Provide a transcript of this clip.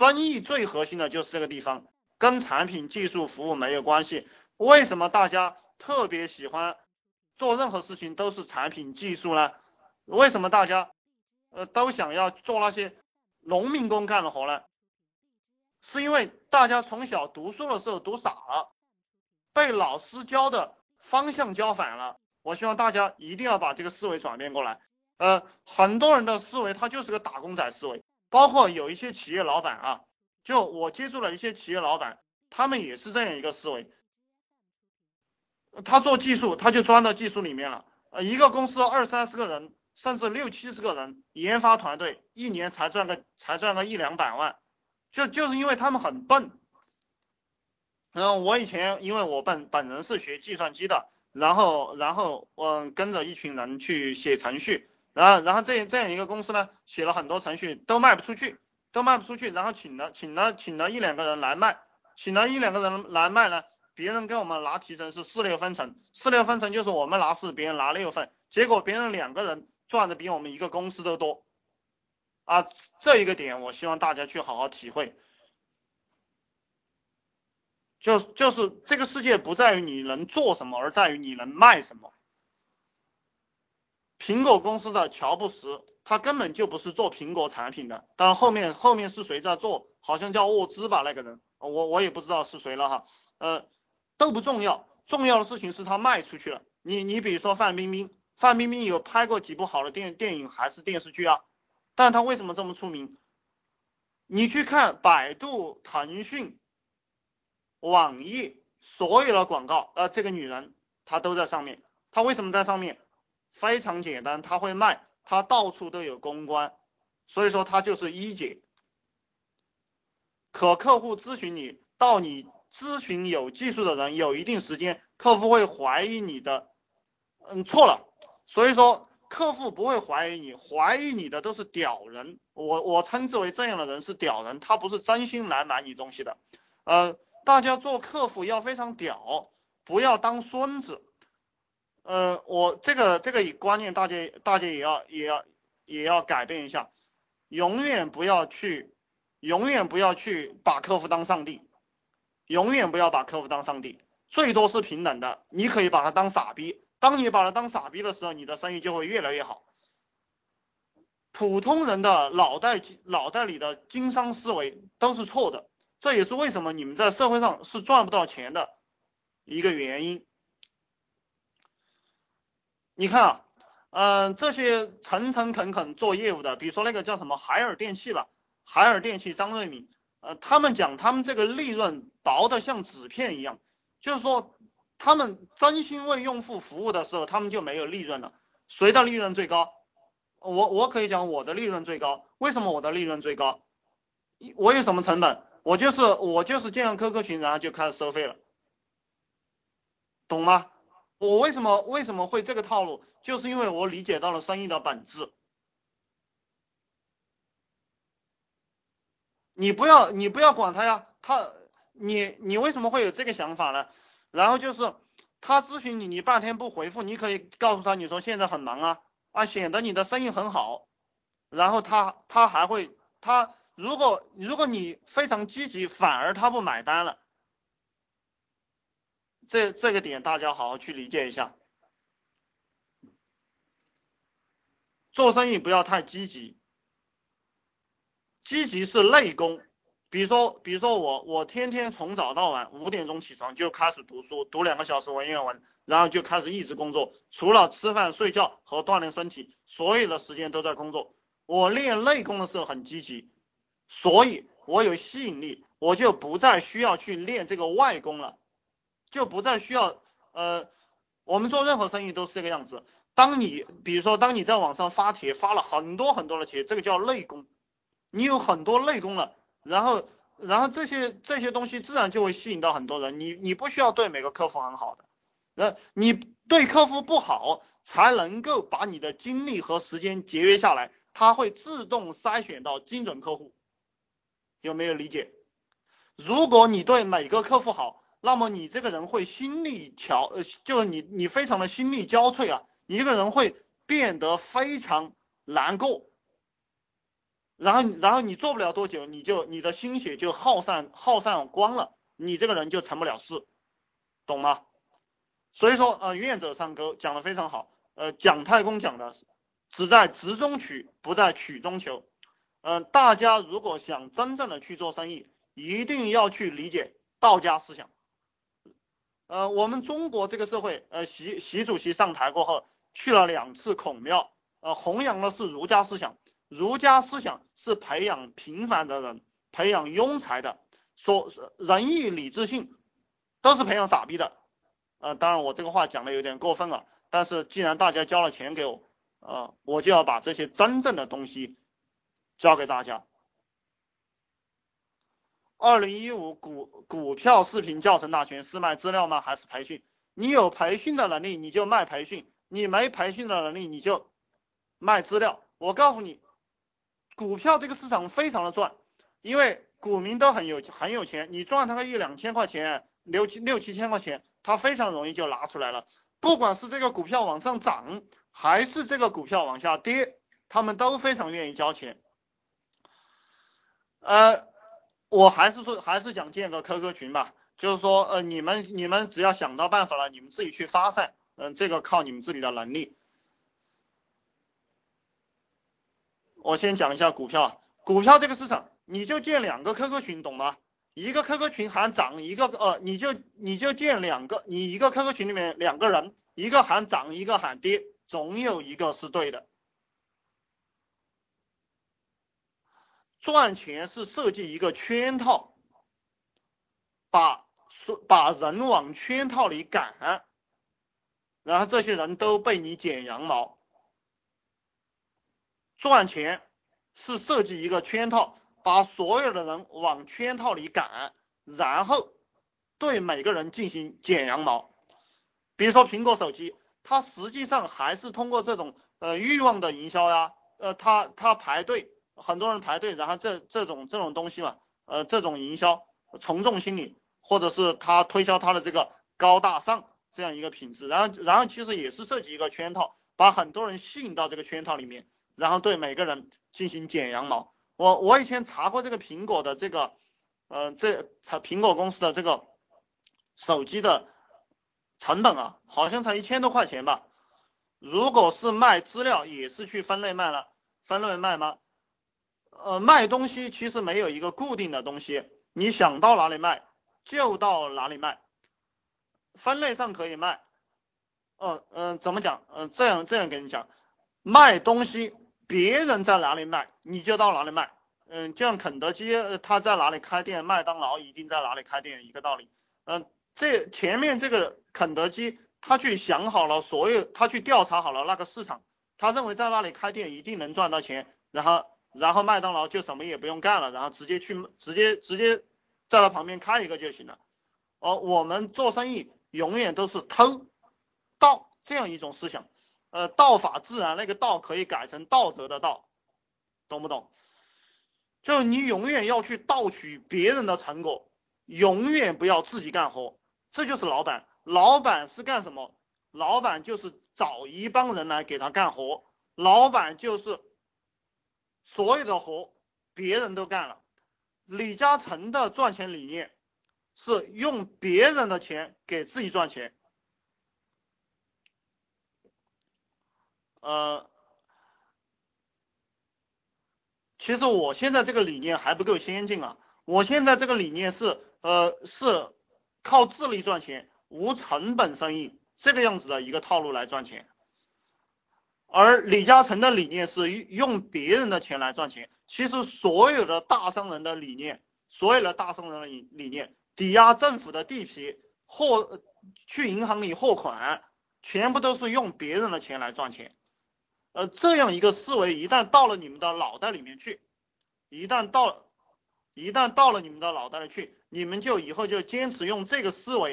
生意最核心的就是这个地方，跟产品、技术、服务没有关系。为什么大家特别喜欢做任何事情都是产品、技术呢？为什么大家呃都想要做那些农民工干的活呢？是因为大家从小读书的时候读傻了，被老师教的方向教反了。我希望大家一定要把这个思维转变过来。呃，很多人的思维他就是个打工仔思维，包括有一些企业老板啊，就我接触了一些企业老板，他们也是这样一个思维。他做技术，他就钻到技术里面了。呃，一个公司二三十个人，甚至六七十个人，研发团队一年才赚个才赚个一两百万，就就是因为他们很笨。嗯，我以前因为我本本人是学计算机的。然后，然后我跟着一群人去写程序，然后，然后这这样一个公司呢，写了很多程序都卖不出去，都卖不出去，然后请了请了请了一两个人来卖，请了一两个人来卖呢，别人跟我们拿提成是四六分成，四六分成就是我们拿四，别人拿六份，结果别人两个人赚的比我们一个公司都多，啊，这一个点我希望大家去好好体会。就就是这个世界不在于你能做什么，而在于你能卖什么。苹果公司的乔布斯，他根本就不是做苹果产品的，但后面后面是谁在做？好像叫沃兹吧，那个人，我我也不知道是谁了哈，呃，都不重要，重要的事情是他卖出去了。你你比如说范冰冰，范冰冰有拍过几部好的电电影还是电视剧啊？但他为什么这么出名？你去看百度、腾讯。网易所有的广告，呃，这个女人她都在上面。她为什么在上面？非常简单，他会卖，他到处都有公关，所以说他就是一姐。可客户咨询你，到你咨询有技术的人，有一定时间，客户会怀疑你的，嗯，错了。所以说客户不会怀疑你，怀疑你的都是屌人。我我称之为这样的人是屌人，他不是真心来买你东西的，呃。大家做客服要非常屌，不要当孙子。呃，我这个这个观念，大家大家也要也要也要改变一下，永远不要去，永远不要去把客户当上帝，永远不要把客户当上帝，最多是平等的，你可以把他当傻逼。当你把他当傻逼的时候，你的生意就会越来越好。普通人的脑袋脑袋里的经商思维都是错的。这也是为什么你们在社会上是赚不到钱的一个原因。你看啊，嗯，这些诚诚恳恳做业务的，比如说那个叫什么海尔电器吧，海尔电器张瑞敏，呃，他们讲他们这个利润薄的像纸片一样，就是说他们真心为用户服务的时候，他们就没有利润了。谁的利润最高？我我可以讲我的利润最高。为什么我的利润最高？我有什么成本？我就是我就是建个 QQ 群，然后就开始收费了，懂吗？我为什么为什么会这个套路？就是因为我理解到了生意的本质。你不要你不要管他呀，他你你为什么会有这个想法呢？然后就是他咨询你，你半天不回复，你可以告诉他你说现在很忙啊啊，显得你的生意很好，然后他他还会他。如果如果你非常积极，反而他不买单了，这这个点大家好好去理解一下。做生意不要太积极，积极是内功。比如说，比如说我我天天从早到晚五点钟起床就开始读书，读两个小时文言文，然后就开始一直工作，除了吃饭睡觉和锻炼身体，所有的时间都在工作。我练内功的时候很积极。所以，我有吸引力，我就不再需要去练这个外功了，就不再需要。呃，我们做任何生意都是这个样子。当你，比如说，当你在网上发帖，发了很多很多的帖，这个叫内功，你有很多内功了，然后，然后这些这些东西自然就会吸引到很多人。你你不需要对每个客户很好的，那你对客户不好，才能够把你的精力和时间节约下来，他会自动筛选到精准客户。有没有理解？如果你对每个客户好，那么你这个人会心力憔，呃，就是你你非常的心力交瘁啊，你这个人会变得非常难过。然后然后你做不了多久，你就你的心血就耗散耗散光了，你这个人就成不了事，懂吗？所以说呃，愿者上钩讲的非常好，呃，蒋太公讲的只在直中取，不在曲中求。嗯，大家如果想真正的去做生意，一定要去理解道家思想。呃，我们中国这个社会，呃，习习主席上台过后，去了两次孔庙，呃，弘扬的是儒家思想。儒家思想是培养平凡的人，培养庸才的，说仁义礼智信都是培养傻逼的。呃，当然我这个话讲的有点过分了，但是既然大家交了钱给我，呃，我就要把这些真正的东西教给大家。二零一五股股票视频教程大全是卖资料吗？还是培训？你有培训的能力，你就卖培训；你没培训的能力，你就卖资料。我告诉你。股票这个市场非常的赚，因为股民都很有很有钱，你赚他个一两千块钱，六七六七千块钱，他非常容易就拿出来了。不管是这个股票往上涨，还是这个股票往下跌，他们都非常愿意交钱。呃，我还是说还是想建个 QQ 群吧，就是说呃你们你们只要想到办法了，你们自己去发散，嗯，这个靠你们自己的能力。我先讲一下股票，股票这个市场，你就建两个 QQ 群，懂吗？一个 QQ 群喊涨，一个呃，你就你就建两个，你一个 QQ 群里面两个人，一个喊涨，一个喊跌，总有一个是对的。赚钱是设计一个圈套，把把人往圈套里赶，然后这些人都被你剪羊毛。赚钱是设计一个圈套，把所有的人往圈套里赶，然后对每个人进行剪羊毛。比如说苹果手机，它实际上还是通过这种呃欲望的营销呀，呃，它它排队，很多人排队，然后这这种这种东西嘛，呃，这种营销从众心理，或者是他推销他的这个高大上这样一个品质，然后然后其实也是设计一个圈套，把很多人吸引到这个圈套里面。然后对每个人进行剪羊毛。我我以前查过这个苹果的这个，呃，这才苹果公司的这个手机的成本啊，好像才一千多块钱吧。如果是卖资料，也是去分类卖了，分类卖吗？呃，卖东西其实没有一个固定的东西，你想到哪里卖就到哪里卖，分类上可以卖。嗯嗯，怎么讲？嗯，这样这样跟你讲，卖东西。别人在哪里卖，你就到哪里卖。嗯，就像肯德基，他在哪里开店，麦当劳一定在哪里开店，一个道理。嗯，这前面这个肯德基，他去想好了所有，他去调查好了那个市场，他认为在那里开店一定能赚到钱，然后，然后麦当劳就什么也不用干了，然后直接去，直接直接在他旁边开一个就行了。哦，我们做生意永远都是偷盗这样一种思想。呃，道法自然，那个道可以改成道德的道，懂不懂？就你永远要去盗取别人的成果，永远不要自己干活，这就是老板。老板是干什么？老板就是找一帮人来给他干活，老板就是所有的活别人都干了。李嘉诚的赚钱理念是用别人的钱给自己赚钱。呃，其实我现在这个理念还不够先进啊，我现在这个理念是，呃，是靠智力赚钱，无成本生意这个样子的一个套路来赚钱，而李嘉诚的理念是用别人的钱来赚钱。其实所有的大商人的理念，所有的大商人的理理念，抵押政府的地皮，或去银行里货款，全部都是用别人的钱来赚钱。呃，这样一个思维一旦到了你们的脑袋里面去，一旦到，一旦到了你们的脑袋里去，你们就以后就坚持用这个思维